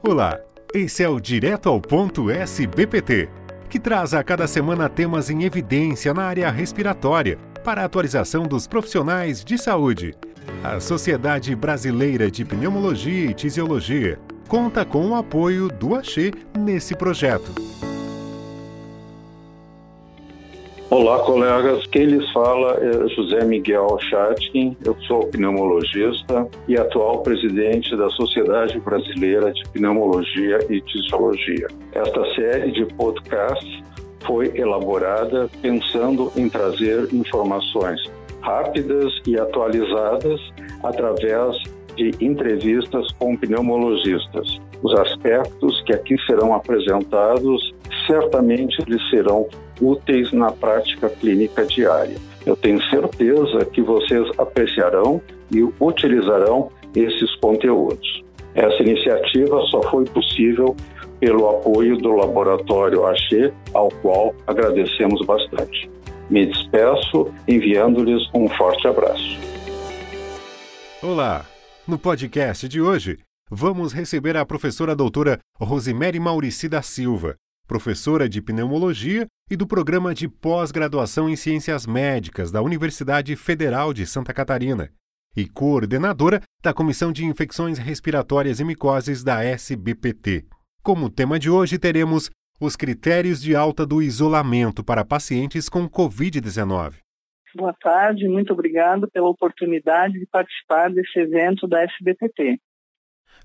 Olá, esse é o Direto ao Ponto SBPT, que traz a cada semana temas em evidência na área respiratória para a atualização dos profissionais de saúde. A Sociedade Brasileira de Pneumologia e Tisiologia conta com o apoio do Axê nesse projeto. Olá, colegas. Quem lhes fala é José Miguel Chatkin. Eu sou pneumologista e atual presidente da Sociedade Brasileira de Pneumologia e Tisiologia. Esta série de podcasts foi elaborada pensando em trazer informações rápidas e atualizadas através de entrevistas com pneumologistas. Os aspectos que aqui serão apresentados certamente lhes serão úteis na prática clínica diária. Eu tenho certeza que vocês apreciarão e utilizarão esses conteúdos. Essa iniciativa só foi possível pelo apoio do Laboratório Axê, ao qual agradecemos bastante. Me despeço enviando-lhes um forte abraço. Olá! No podcast de hoje, vamos receber a professora doutora Rosemary Maurici da Silva, professora de pneumologia e do programa de pós-graduação em ciências médicas da Universidade Federal de Santa Catarina e coordenadora da Comissão de Infecções Respiratórias e Micoses da SBPT. Como tema de hoje, teremos os critérios de alta do isolamento para pacientes com Covid-19. Boa tarde, muito obrigado pela oportunidade de participar desse evento da SBPT.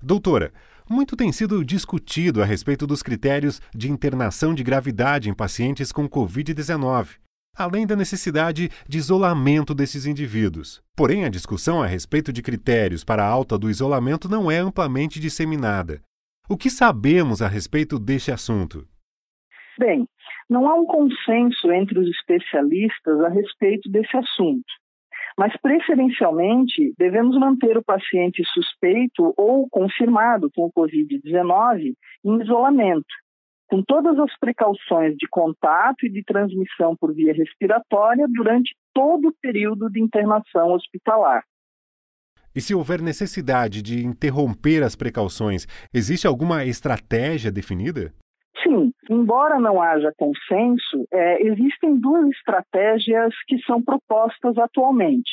Doutora, muito tem sido discutido a respeito dos critérios de internação de gravidade em pacientes com Covid-19, além da necessidade de isolamento desses indivíduos. Porém, a discussão a respeito de critérios para a alta do isolamento não é amplamente disseminada. O que sabemos a respeito deste assunto? Bem, não há um consenso entre os especialistas a respeito desse assunto. Mas, preferencialmente, devemos manter o paciente suspeito ou confirmado com o Covid-19 em isolamento, com todas as precauções de contato e de transmissão por via respiratória durante todo o período de internação hospitalar. E se houver necessidade de interromper as precauções, existe alguma estratégia definida? Sim, embora não haja consenso, é, existem duas estratégias que são propostas atualmente.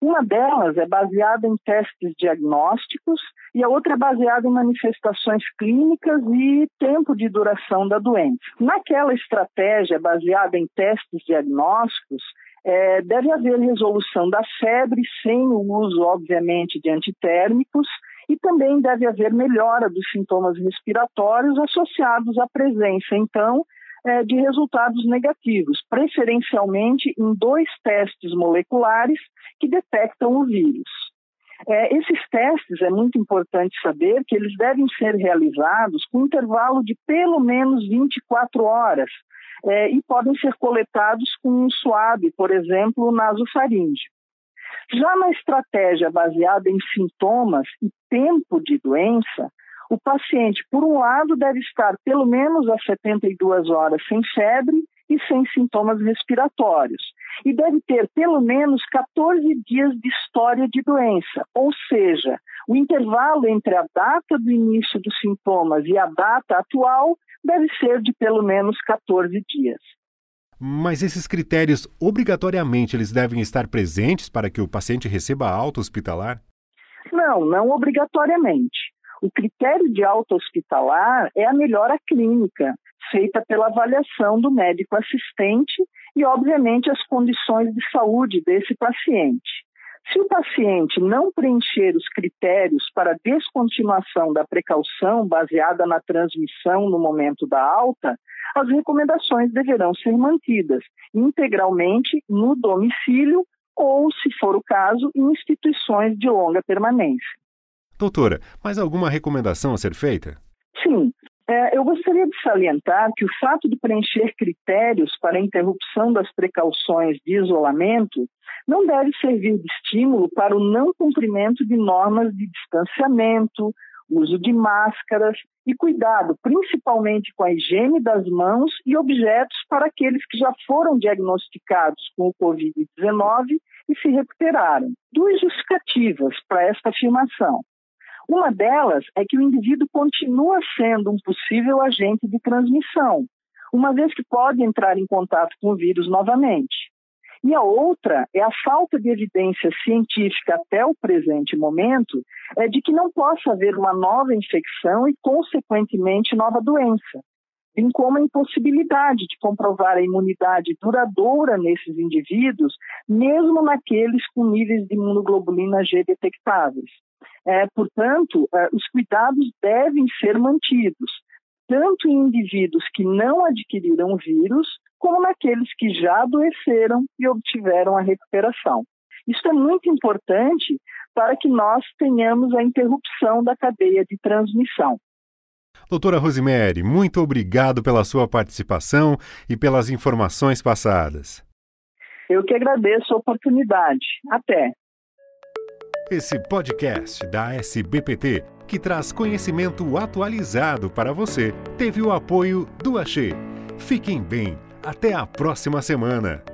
Uma delas é baseada em testes diagnósticos e a outra é baseada em manifestações clínicas e tempo de duração da doença. Naquela estratégia baseada em testes diagnósticos, é, deve haver resolução da febre sem o uso, obviamente, de antitérmicos e também deve haver melhora dos sintomas respiratórios associados à presença, então, é, de resultados negativos, preferencialmente em dois testes moleculares que detectam o vírus. É, esses testes, é muito importante saber que eles devem ser realizados com intervalo de pelo menos 24 horas é, e podem ser coletados com um suave, por exemplo, nasofaríngeo. Já na estratégia baseada em sintomas e tempo de doença, o paciente, por um lado, deve estar pelo menos a 72 horas sem febre e sem sintomas respiratórios, e deve ter pelo menos 14 dias de história de doença, ou seja, o intervalo entre a data do início dos sintomas e a data atual deve ser de pelo menos 14 dias. Mas esses critérios, obrigatoriamente, eles devem estar presentes para que o paciente receba alta hospitalar? Não, não obrigatoriamente. O critério de alta hospitalar é a melhora clínica, feita pela avaliação do médico assistente e, obviamente, as condições de saúde desse paciente. Se o paciente não preencher os critérios para descontinuação da precaução baseada na transmissão no momento da alta, as recomendações deverão ser mantidas integralmente no domicílio ou, se for o caso, em instituições de longa permanência. Doutora, mais alguma recomendação a ser feita? Sim. É, eu gostaria de salientar que o fato de preencher critérios para a interrupção das precauções de isolamento não deve servir de estímulo para o não cumprimento de normas de distanciamento, uso de máscaras e cuidado, principalmente com a higiene das mãos e objetos para aqueles que já foram diagnosticados com o Covid-19 e se recuperaram. Duas justificativas para esta afirmação. Uma delas é que o indivíduo continua sendo um possível agente de transmissão, uma vez que pode entrar em contato com o vírus novamente. E a outra é a falta de evidência científica até o presente momento é de que não possa haver uma nova infecção e, consequentemente, nova doença, bem como a impossibilidade de comprovar a imunidade duradoura nesses indivíduos, mesmo naqueles com níveis de imunoglobulina G detectáveis. É, portanto, é, os cuidados devem ser mantidos, tanto em indivíduos que não adquiriram o vírus, como naqueles que já adoeceram e obtiveram a recuperação. Isso é muito importante para que nós tenhamos a interrupção da cadeia de transmissão. Doutora Rosemary, muito obrigado pela sua participação e pelas informações passadas. Eu que agradeço a oportunidade. Até. Esse podcast da SBPT, que traz conhecimento atualizado para você, teve o apoio do Axê. Fiquem bem até a próxima semana!